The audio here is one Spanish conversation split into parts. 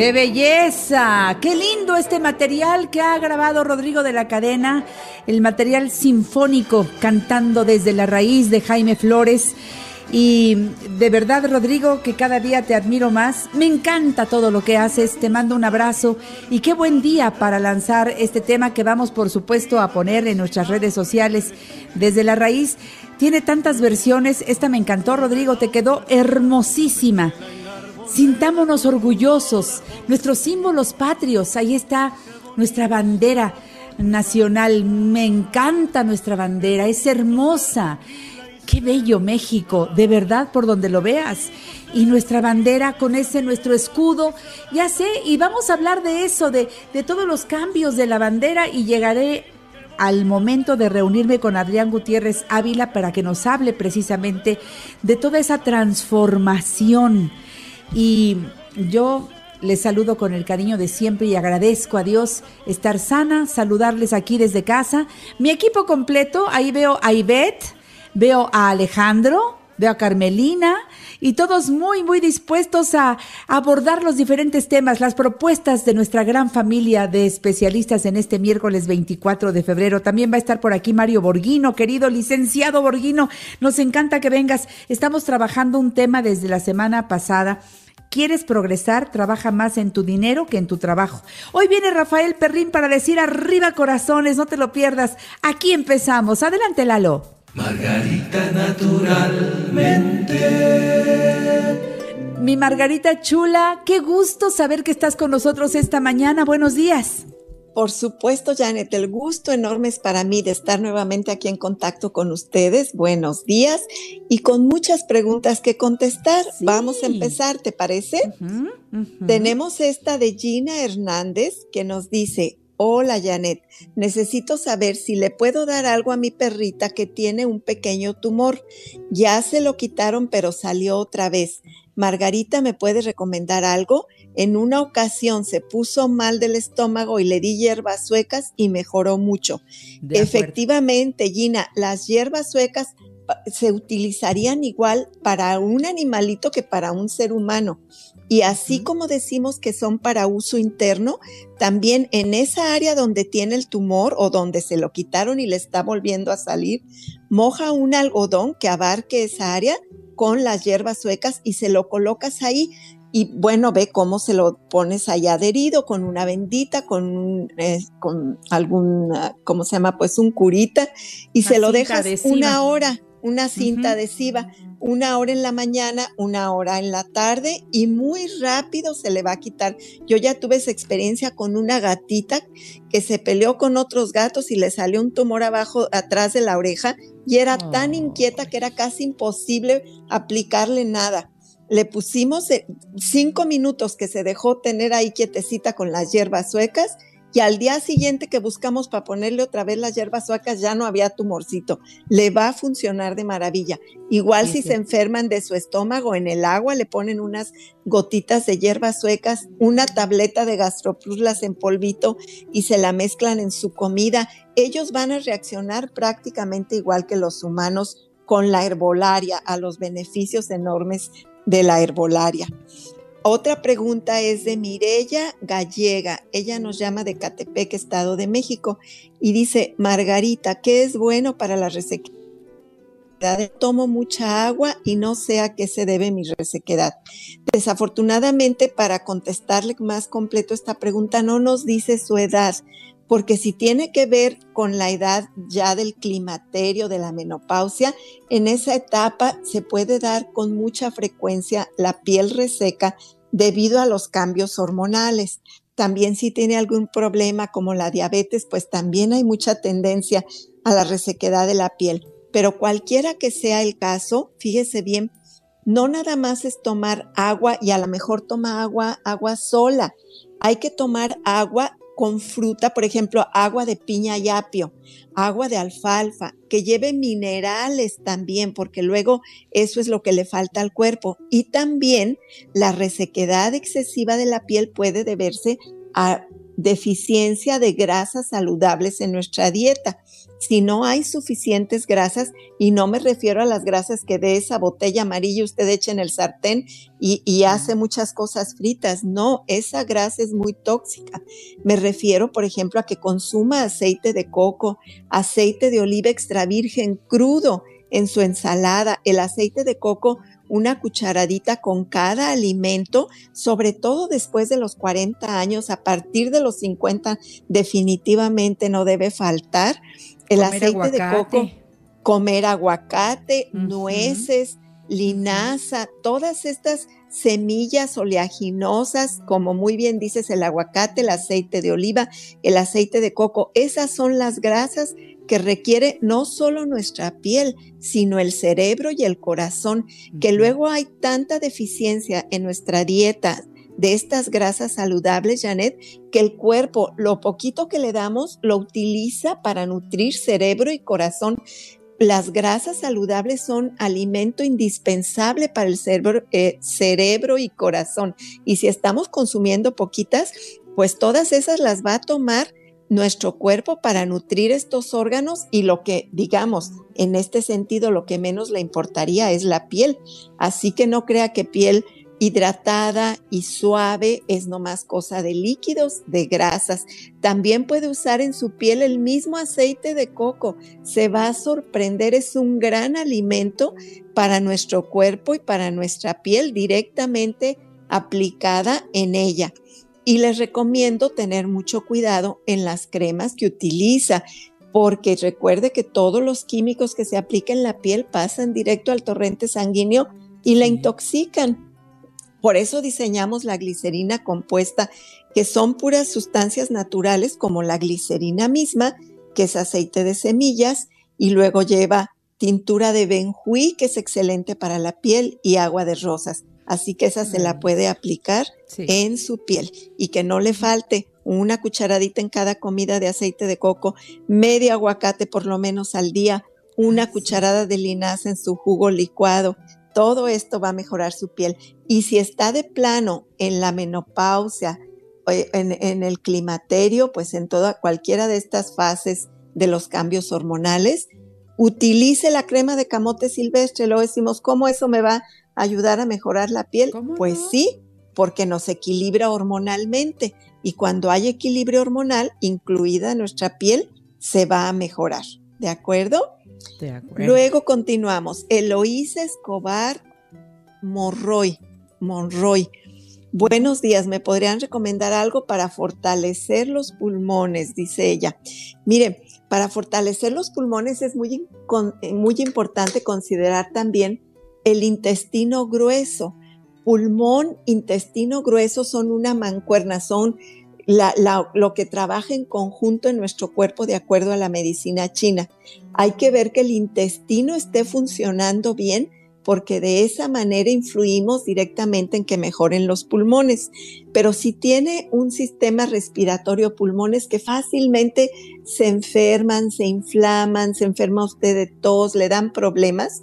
¡Qué belleza! ¡Qué lindo este material que ha grabado Rodrigo de la Cadena! El material sinfónico cantando desde la raíz de Jaime Flores. Y de verdad, Rodrigo, que cada día te admiro más. Me encanta todo lo que haces. Te mando un abrazo y qué buen día para lanzar este tema que vamos, por supuesto, a poner en nuestras redes sociales. Desde la raíz, tiene tantas versiones. Esta me encantó, Rodrigo, te quedó hermosísima. Sintámonos orgullosos. Nuestros símbolos patrios, ahí está nuestra bandera nacional. Me encanta nuestra bandera, es hermosa. Qué bello México, de verdad por donde lo veas. Y nuestra bandera con ese nuestro escudo, ya sé, y vamos a hablar de eso, de, de todos los cambios de la bandera y llegaré al momento de reunirme con Adrián Gutiérrez Ávila para que nos hable precisamente de toda esa transformación. Y yo les saludo con el cariño de siempre y agradezco a Dios estar sana, saludarles aquí desde casa. Mi equipo completo, ahí veo a Ivette, veo a Alejandro, veo a Carmelina y todos muy, muy dispuestos a abordar los diferentes temas, las propuestas de nuestra gran familia de especialistas en este miércoles 24 de febrero. También va a estar por aquí Mario Borguino, querido licenciado Borguino. Nos encanta que vengas. Estamos trabajando un tema desde la semana pasada. ¿Quieres progresar? Trabaja más en tu dinero que en tu trabajo. Hoy viene Rafael Perrín para decir arriba corazones, no te lo pierdas. Aquí empezamos. Adelante, Lalo. Margarita naturalmente. Mi Margarita chula, qué gusto saber que estás con nosotros esta mañana. Buenos días. Por supuesto, Janet, el gusto enorme es para mí de estar nuevamente aquí en contacto con ustedes. Buenos días y con muchas preguntas que contestar. Sí. Vamos a empezar, ¿te parece? Tenemos esta de Gina Hernández que nos dice, hola Janet, necesito saber si le puedo dar algo a mi perrita que tiene un pequeño tumor. Ya se lo quitaron, pero salió otra vez. Margarita, ¿me puede recomendar algo? En una ocasión se puso mal del estómago y le di hierbas suecas y mejoró mucho. Efectivamente, Gina, las hierbas suecas se utilizarían igual para un animalito que para un ser humano. Y así como decimos que son para uso interno, también en esa área donde tiene el tumor o donde se lo quitaron y le está volviendo a salir, moja un algodón que abarque esa área con las hierbas suecas y se lo colocas ahí. Y bueno, ve cómo se lo pones ahí adherido con una bendita, con, eh, con algún, ¿cómo se llama? Pues un curita y Una se lo dejas adhesiva. una hora, una cinta adhesiva, una hora en la mañana, una hora en la tarde y muy rápido se le va a quitar. Yo ya tuve esa experiencia con una gatita que se peleó con otros gatos y le salió un tumor abajo, atrás de la oreja y era tan inquieta que era casi imposible aplicarle nada. Le pusimos eh, cinco minutos que se dejó tener ahí quietecita con las hierbas suecas y al día siguiente que buscamos para ponerle otra vez las hierbas suecas ya no había tumorcito. Le va a funcionar de maravilla. Igual Sí, si sí. se enferman de su estómago en el agua, le ponen unas gotitas de hierbas suecas, una tableta de gastroplus en polvito y se la mezclan en su comida. Ellos van a reaccionar prácticamente igual que los humanos con la herbolaria, a los beneficios enormes de la herbolaria. Otra pregunta es de Mirella Gallega. Ella nos llama de Catepec, Estado de México, y dice, Margarita, ¿qué es bueno para la resequedad? Tomo mucha agua y no sé a qué se debe mi resequedad. Desafortunadamente, para contestarle más completo esta pregunta, no nos dice su edad, porque si tiene que ver con la edad ya del climaterio, de la menopausia, en esa etapa se puede dar con mucha frecuencia la piel reseca debido a los cambios hormonales. También si tiene algún problema como la diabetes, pues también hay mucha tendencia a la resequedad de la piel. Pero cualquiera que sea el caso, fíjese bien, no nada más es tomar agua y a lo mejor toma agua, agua sola. Hay que tomar agua con fruta, por ejemplo, agua de piña y apio, agua de alfalfa, que lleve minerales también, porque luego eso es lo que le falta al cuerpo. Y también la resequedad excesiva de la piel puede deberse a deficiencia de grasas saludables en nuestra dieta. Si no hay suficientes grasas, y no me refiero a las grasas que de esa botella amarilla usted echa en el sartén y, hace muchas cosas fritas, no, esa grasa es muy tóxica. Me refiero, por ejemplo, a que consuma aceite de coco, aceite de oliva extra virgen crudo en su ensalada. El aceite de coco una cucharadita con cada alimento, sobre todo después de los 40 años, a partir de los 50 definitivamente no debe faltar. El aceite de coco, comer aguacate, nueces, linaza, todas estas semillas oleaginosas, como muy bien dices, el aguacate, el aceite de oliva, el aceite de coco, esas son las grasas que requiere no solo nuestra piel, sino el cerebro y el corazón, que luego hay tanta deficiencia en nuestra dieta de estas grasas saludables, Janet, que el cuerpo, lo poquito que le damos, lo utiliza para nutrir cerebro y corazón. Las grasas saludables son alimento indispensable para el cerebro, eh, cerebro y corazón. Y si estamos consumiendo poquitas, pues todas esas las va a tomar nuestro cuerpo para nutrir estos órganos y lo que, digamos, en este sentido, lo que menos le importaría es la piel. Así que no crea que piel hidratada y suave es nomás cosa de líquidos, de grasas. También puede usar en su piel el mismo aceite de coco. Se va a sorprender, es un gran alimento para nuestro cuerpo y para nuestra piel directamente aplicada en ella y les recomiendo tener mucho cuidado en las cremas que utiliza, porque recuerde que todos los químicos que se aplican en la piel pasan directo al torrente sanguíneo y la intoxican. Por eso diseñamos la glicerina compuesta, que son puras sustancias naturales como la glicerina misma, que es aceite de semillas, y luego lleva tintura de benjuí, que es excelente para la piel, y agua de rosas. Así que esa se la puede aplicar en su piel y que no le falte una cucharadita en cada comida de aceite de coco, medio aguacate por lo menos al día, una cucharada de linaza en su jugo licuado. Todo esto va a mejorar su piel. Y si está de plano en la menopausia, eh, en, en el climaterio, pues en toda cualquiera de estas fases de los cambios hormonales, utilice la crema de camote silvestre. Lo decimos, ¿cómo eso me va ayudar a mejorar la piel? Pues sí, porque nos equilibra hormonalmente y cuando hay equilibrio hormonal, incluida nuestra piel, se va a mejorar. ¿De acuerdo? Luego continuamos. Eloísa Escobar Monroy. Monroy. Buenos días, ¿me podrían recomendar algo para fortalecer los pulmones? Dice ella. Mire, para fortalecer los pulmones es muy, muy importante considerar también el intestino grueso. Pulmón, intestino grueso son una mancuerna, son lo que trabaja en conjunto en nuestro cuerpo de acuerdo a la medicina china. Hay que ver que el intestino esté funcionando bien porque de esa manera influimos directamente en que mejoren los pulmones. Pero si tiene un sistema respiratorio pulmones que fácilmente se enferman, se inflaman, se enferma usted de tos, le dan problemas,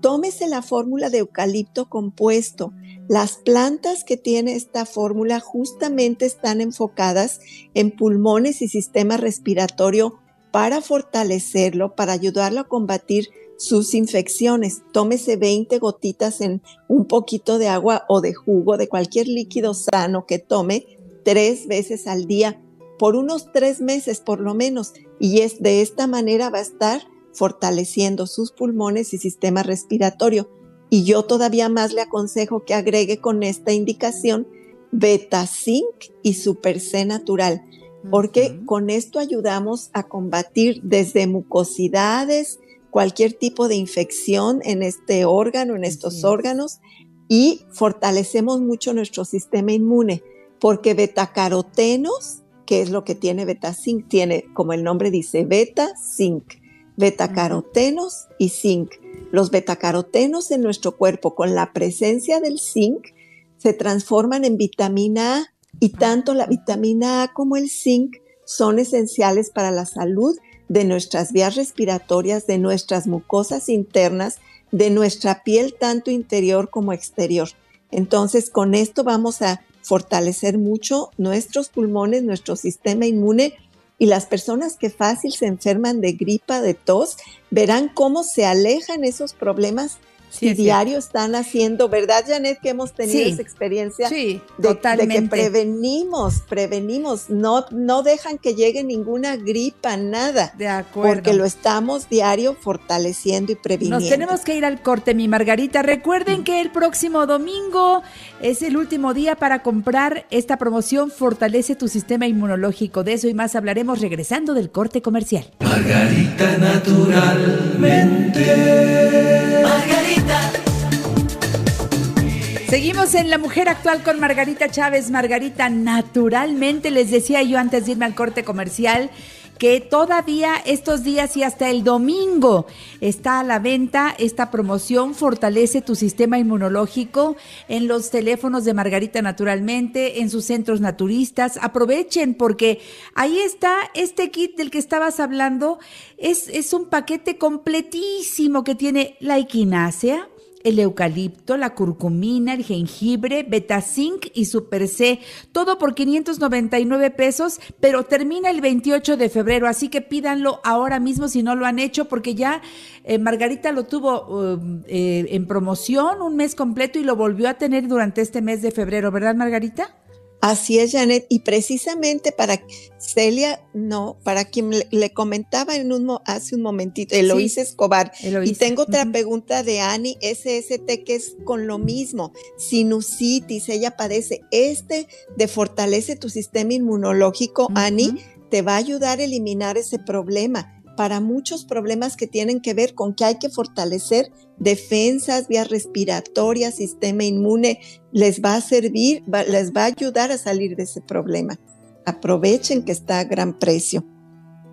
tómese la fórmula de eucalipto compuesto. Las plantas que tiene esta fórmula justamente están enfocadas en pulmones y sistema respiratorio para fortalecerlo, para ayudarlo a combatir sus infecciones. Tómese 20 gotitas en un poquito de agua o de jugo de cualquier líquido sano que tome tres veces al día por unos tres meses por lo menos. Y es de esta manera va a estar fortaleciendo sus pulmones y sistema respiratorio. Y yo todavía más le aconsejo que agregue con esta indicación beta zinc y super C natural, porque con esto ayudamos a combatir desde mucosidades, cualquier tipo de infección en este órgano, en estos órganos, y fortalecemos mucho nuestro sistema inmune, porque betacarotenos, que es lo que tiene beta zinc, tiene, como el nombre dice, beta zinc betacarotenos y zinc. Los betacarotenos en nuestro cuerpo con la presencia del zinc se transforman en vitamina A Y tanto la vitamina A como el zinc son esenciales para la salud de nuestras vías respiratorias, de nuestras mucosas internas, de nuestra piel tanto interior como exterior. Entonces, con esto vamos a fortalecer mucho nuestros pulmones, nuestro sistema inmune y las personas que fácil se enferman de gripa, de tos, verán cómo se alejan esos problemas Sí, diario están haciendo, ¿verdad, Janet, que hemos tenido esa experiencia? Sí, de, totalmente. de, que prevenimos, prevenimos, no, no dejan que llegue ninguna gripa, nada. De acuerdo. Porque lo estamos diario fortaleciendo y previniendo. Nos tenemos que ir al corte, mi Margarita. Recuerden que el próximo domingo es el último día para comprar esta promoción Fortalece tu sistema inmunológico. De eso y más hablaremos regresando del corte comercial. Margarita naturalmente. Margarita. Seguimos en La Mujer Actual con Margarita Chávez. Margarita, naturalmente, les decía yo antes de irme al corte comercial que todavía estos días y hasta el domingo está a la venta esta promoción Fortalece tu sistema inmunológico en los teléfonos de Margarita Naturalmente, en sus centros naturistas. Aprovechen porque ahí está este kit del que estabas hablando. Es, es un paquete completísimo que tiene la equinácea el eucalipto, la curcumina, el jengibre, betazinc y super C. Todo por 599 pesos, pero termina el 28 de febrero, así que pídanlo ahora mismo si no lo han hecho, porque ya eh, Margarita lo tuvo uh, eh, en promoción un mes completo y lo volvió a tener durante este mes de febrero, ¿verdad, Margarita? Así es, Janet. Y precisamente para Celia, no, para quien le, comentaba en un, hace un momentito, Eloísa Escobar. Y tengo otra pregunta de Ani SST que es con lo mismo. Sinusitis, ella padece. Este de fortalece tu sistema inmunológico, Ani, te va a ayudar a eliminar ese problema para muchos problemas que tienen que ver con que hay que fortalecer defensas, vías respiratorias, sistema inmune, les va a servir, les va a ayudar a salir de ese problema. Aprovechen que está a gran precio.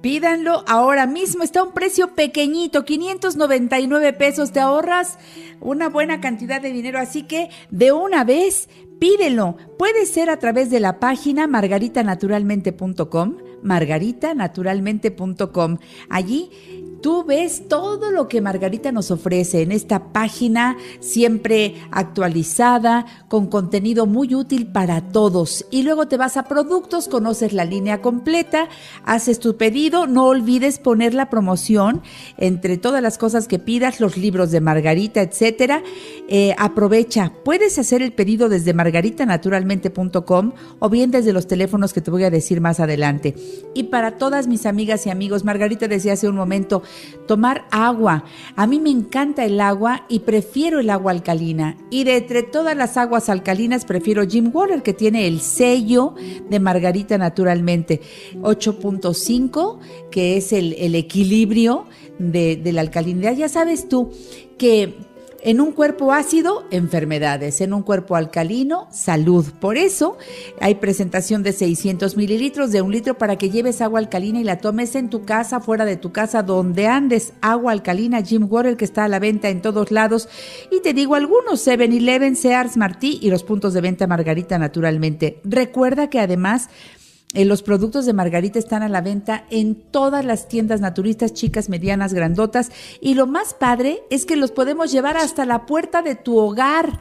Pídanlo ahora mismo, está a un precio pequeñito, 599 pesos, te ahorras una buena cantidad de dinero, así que de una vez pídelo. Puede ser a través de la página margaritanaturalmente.com margaritanaturalmente.com. Allí tú ves todo lo que Margarita nos ofrece en esta página siempre actualizada, con contenido muy útil para todos. Y luego te vas a productos, conoces la línea completa, haces tu pedido, no olvides poner la promoción entre todas las cosas que pidas, los libros de Margarita, etcétera. Eh, aprovecha, puedes hacer el pedido desde margaritanaturalmente.com o bien desde los teléfonos que te voy a decir más adelante. Y para todas mis amigas y amigos, Margarita decía hace un momento, tomar agua. A mí me encanta el agua y prefiero el agua alcalina. Y de entre todas las aguas alcalinas prefiero Jim Water, que tiene el sello de Margarita naturalmente. 8.5, que es el, equilibrio de, de la alcalinidad. Ya sabes tú que en un cuerpo ácido, enfermedades. En un cuerpo alcalino, salud. Por eso hay presentación de 600 mililitros de un litro para que lleves agua alcalina y la tomes en tu casa, fuera de tu casa, donde andes. Agua alcalina Jim Water que está a la venta en todos lados. Y te digo algunos, 7-Eleven, Sears, Martí y los puntos de venta Margarita naturalmente. Recuerda que además... Eh, los productos de Margarita están a la venta en todas las tiendas naturistas, chicas, medianas, grandotas. Y lo más padre es que los podemos llevar hasta la puerta de tu hogar.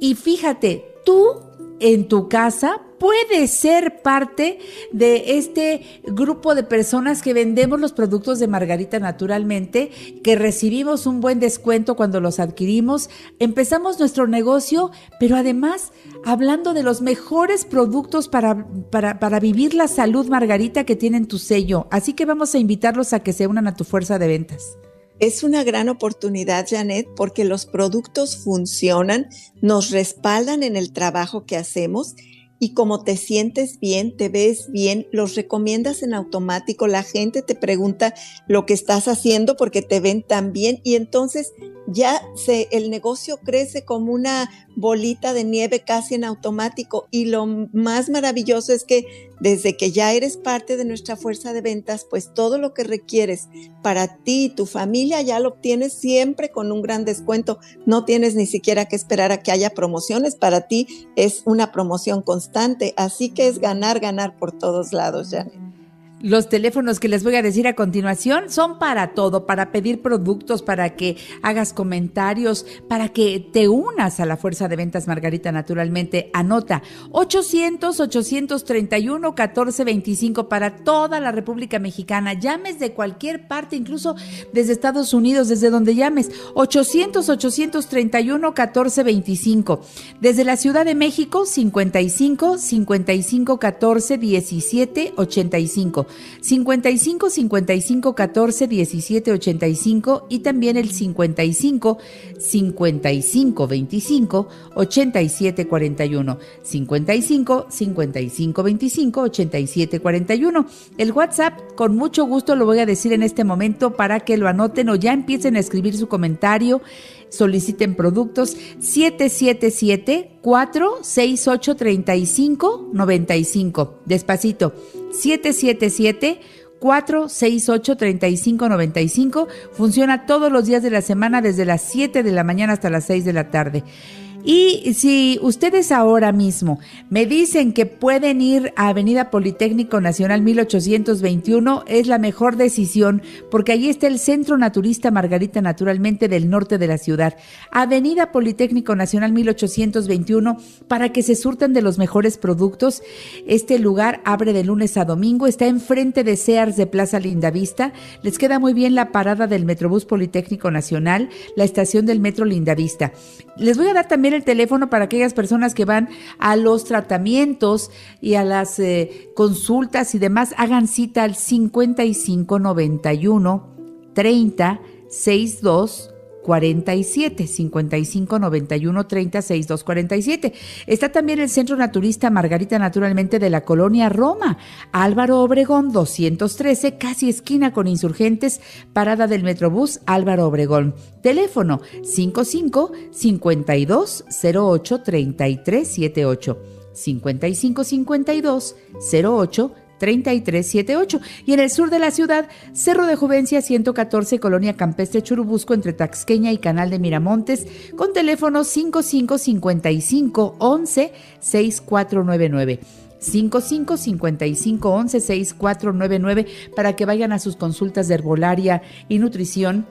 Y fíjate, tú en tu casa puedes ser parte de este grupo de personas que vendemos los productos de Margarita naturalmente, que recibimos un buen descuento cuando los adquirimos, empezamos nuestro negocio, pero además hablando de los mejores productos para, para, para vivir la salud Margarita que tienen tu sello. Así que vamos a invitarlos a que se unan a tu fuerza de ventas. Es una gran oportunidad, Janet, porque los productos funcionan, nos respaldan en el trabajo que hacemos y como te sientes bien, te ves bien, los recomiendas en automático, la gente te pregunta lo que estás haciendo porque te ven tan bien y entonces ya se, el negocio crece como una bolita de nieve casi en automático. Y lo más maravilloso es que desde que ya eres parte de nuestra fuerza de ventas, pues todo lo que requieres para ti y tu familia ya lo obtienes siempre con un gran descuento. No tienes ni siquiera que esperar a que haya promociones. Para ti es una promoción constante. Así que es ganar, ganar por todos lados, Janet. Los teléfonos que les voy a decir a continuación son para todo, para pedir productos, para que hagas comentarios, para que te unas a la fuerza de ventas Margarita naturalmente. Anota 800-831-1425 para toda la República Mexicana. Llames de cualquier parte, incluso desde Estados Unidos, desde donde llames. 800-831-1425. Desde la Ciudad de México, 55 55 14 17 85. 55 55 14 17 85 y también el 55 55 25 87 41. 55 55 25 87 41. El WhatsApp, con mucho gusto lo voy a decir en este momento para que lo anoten o ya empiecen a escribir su comentario soliciten productos 777 468 35 95. Despacito, 777 468 3595 funciona todos los días de la semana desde las 7 de la mañana hasta las 6 de la tarde. Y si ustedes ahora mismo me dicen que pueden ir a Avenida Politécnico Nacional 1821, es la mejor decisión porque allí está el Centro Naturista Margarita Naturalmente del norte de la ciudad. Avenida Politécnico Nacional 1821 para que se surtan de los mejores productos. Este lugar abre de lunes a domingo, está enfrente de Sears de Plaza Lindavista. Les queda muy bien la parada del Metrobús Politécnico Nacional, la estación del Metro Lindavista. Les voy a dar también el teléfono para aquellas personas que van a los tratamientos y a las eh, consultas y demás. Hagan cita al 5591 30 62 47 55 91 30 62 47. Está también el Centro Naturista Margarita Naturalmente de la Colonia Roma, Álvaro Obregón 213, casi esquina con insurgentes, parada del Metrobús Álvaro Obregón. Teléfono 55 52 08 33 78 55 52 08 3378 y en el sur de la ciudad, Cerro de Juvencia 114, Colonia Campestre Churubusco entre Taxqueña y Canal de Miramontes con teléfono 5555 11 6499. 55 55 11 6499 para que vayan a sus consultas de herbolaria y nutrición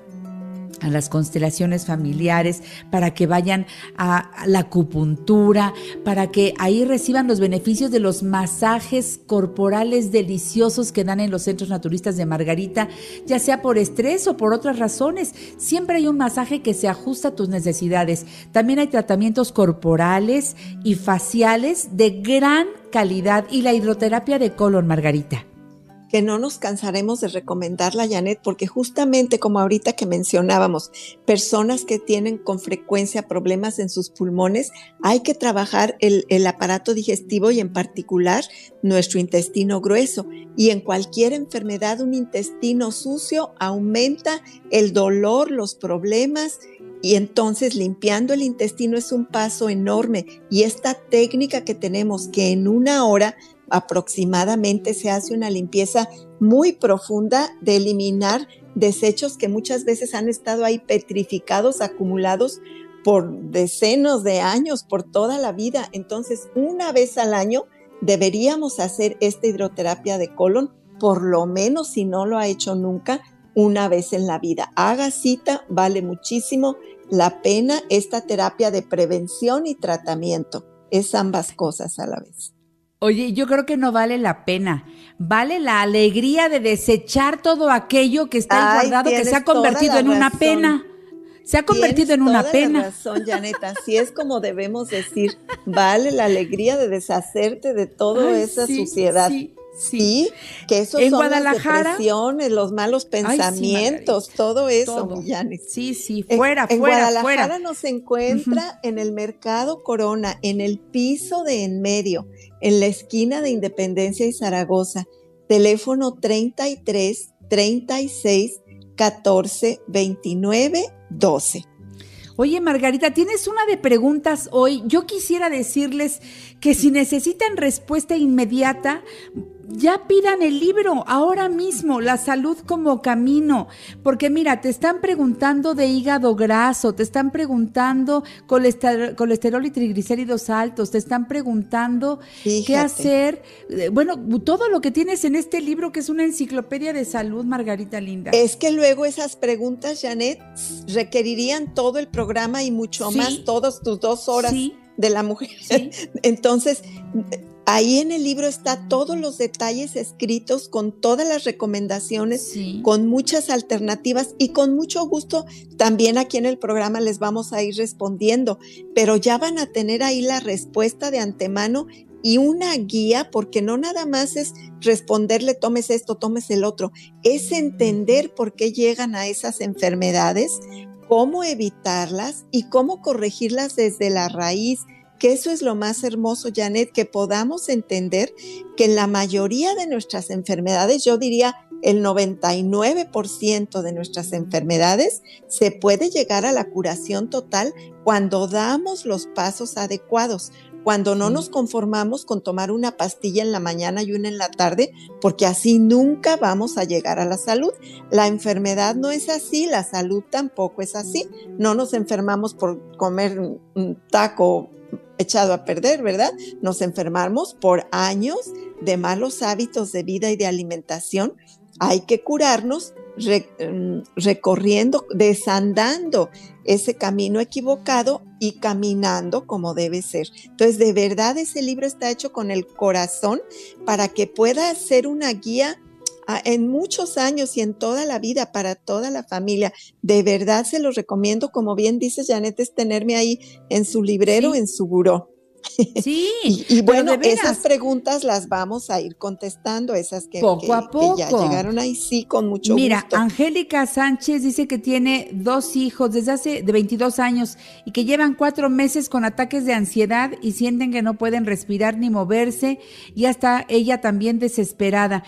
a las constelaciones familiares, para que vayan a la acupuntura, para que ahí reciban los beneficios de los masajes corporales deliciosos que dan en los centros naturistas de Margarita, ya sea por estrés o por otras razones. Siempre hay un masaje que se ajusta a tus necesidades. También hay tratamientos corporales y faciales de gran calidad y la hidroterapia de colon, Margarita que no nos cansaremos de recomendarla, Janet, porque justamente como ahorita que mencionábamos, personas que tienen con frecuencia problemas en sus pulmones, hay que trabajar el, el aparato digestivo y en particular nuestro intestino grueso. Y en cualquier enfermedad, un intestino sucio aumenta el dolor, los problemas y entonces limpiando el intestino es un paso enorme y esta técnica que tenemos que en una hora aproximadamente se hace una limpieza muy profunda de eliminar desechos que muchas veces han estado ahí petrificados, acumulados por decenas de años, por toda la vida. Entonces, una vez al año deberíamos hacer esta hidroterapia de colon, por lo menos si no lo ha hecho nunca, una vez en la vida. Haga cita, vale muchísimo la pena esta terapia de prevención y tratamiento. Es ambas cosas a la vez. Oye, yo creo que no vale la pena. Vale la alegría de desechar todo aquello que está guardado, que se ha convertido en una pena. Se ha convertido en una pena. La razón, Janeta. Así es como debemos decir. Vale la alegría de deshacerte de toda esa suciedad. Sí. Sí, que eso en son Guadalajara, las depresiones, los malos pensamientos, todo eso, todo. Sí, sí, fuera, en, fuera, en Guadalajara nos encuentra en el Mercado Corona, en el piso de en medio, en la esquina de Independencia y Zaragoza. Teléfono 33 36 14 29 12. Oye, Margarita, tienes una de preguntas hoy. Yo quisiera decirles que si necesitan respuesta inmediata, ya pidan el libro ahora mismo, La salud como camino, porque mira, te están preguntando de hígado graso, te están preguntando colesterol, y triglicéridos altos, te están preguntando qué hacer. Eh, bueno, todo lo que tienes en este libro que es una enciclopedia de salud, Margarita Linda. Es que luego esas preguntas, Janet, requerirían todo el programa y mucho más, todas tus dos horas de la mujer. Entonces, Ahí en el libro está todos los detalles escritos con todas las recomendaciones, con muchas alternativas y con mucho gusto también aquí en el programa les vamos a ir respondiendo, pero ya van a tener ahí la respuesta de antemano y una guía, porque no nada más es responderle tomes esto, tomes el otro, es entender por qué llegan a esas enfermedades, cómo evitarlas y cómo corregirlas desde la raíz que eso es lo más hermoso, Janet, que podamos entender que en la mayoría de nuestras enfermedades, yo diría el 99% de nuestras enfermedades, se puede llegar a la curación total cuando damos los pasos adecuados, cuando no nos conformamos con tomar una pastilla en la mañana y una en la tarde, porque así nunca vamos a llegar a la salud. La enfermedad no es así, la salud tampoco es así. No nos enfermamos por comer un taco echado a perder, ¿verdad? Nos enfermamos por años de malos hábitos de vida y de alimentación. Hay que curarnos mm, recorriendo, desandando ese camino equivocado y caminando como debe ser. Entonces, de verdad ese libro está hecho con el corazón para que pueda ser una guía en muchos años y en toda la vida para toda la familia. De verdad se los recomiendo, como bien dices Janet, es tenerme ahí en su librero, en su buró. Sí. y, bueno, esas preguntas las vamos a ir contestando, esas que, poco a poco. ya llegaron ahí, sí, con mucho Mira, gusto. Mira, Angélica Sánchez dice que tiene dos hijos desde hace de 22 años y que llevan cuatro meses con ataques de ansiedad y sienten que no pueden respirar ni moverse y hasta ella también desesperada.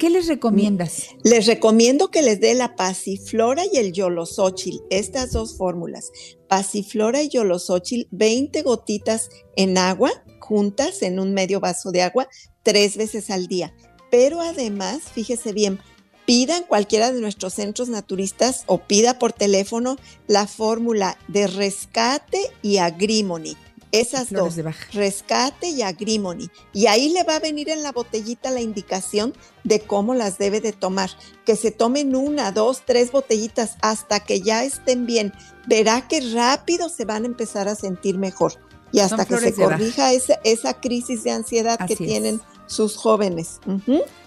¿Qué les recomiendas? Les recomiendo que les dé la pasiflora y el yolosóchil, estas dos fórmulas. Pasiflora y yolosóchil, 20 gotitas en agua, juntas en un medio vaso de agua, tres veces al día. Pero además, fíjese bien, pidan cualquiera de nuestros centros naturistas o pida por teléfono la fórmula de rescate y agrimony esas dos, rescate y agrimony. Y ahí le va a venir en la botellita la indicación de cómo las debe de tomar. Que se tomen una, dos, tres botellitas hasta que ya estén bien. Verá que rápido se van a empezar a sentir mejor. Y hasta que se corrija esa, esa, crisis de ansiedad que tienen sus jóvenes.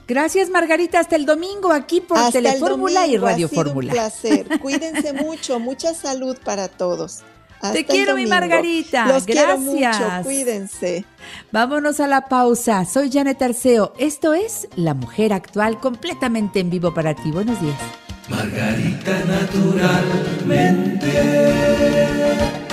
Gracias, Margarita. Hasta el domingo aquí por Telefórmula y Radio Fórmula. Un placer. Cuídense mucho. Mucha salud para todos. Te quiero, mi Margarita. Los Gracias. quiero mucho. Cuídense. Vámonos a la pausa. Soy Janet Arceo. Esto es La Mujer Actual completamente en vivo para ti. Buenos días. Margarita naturalmente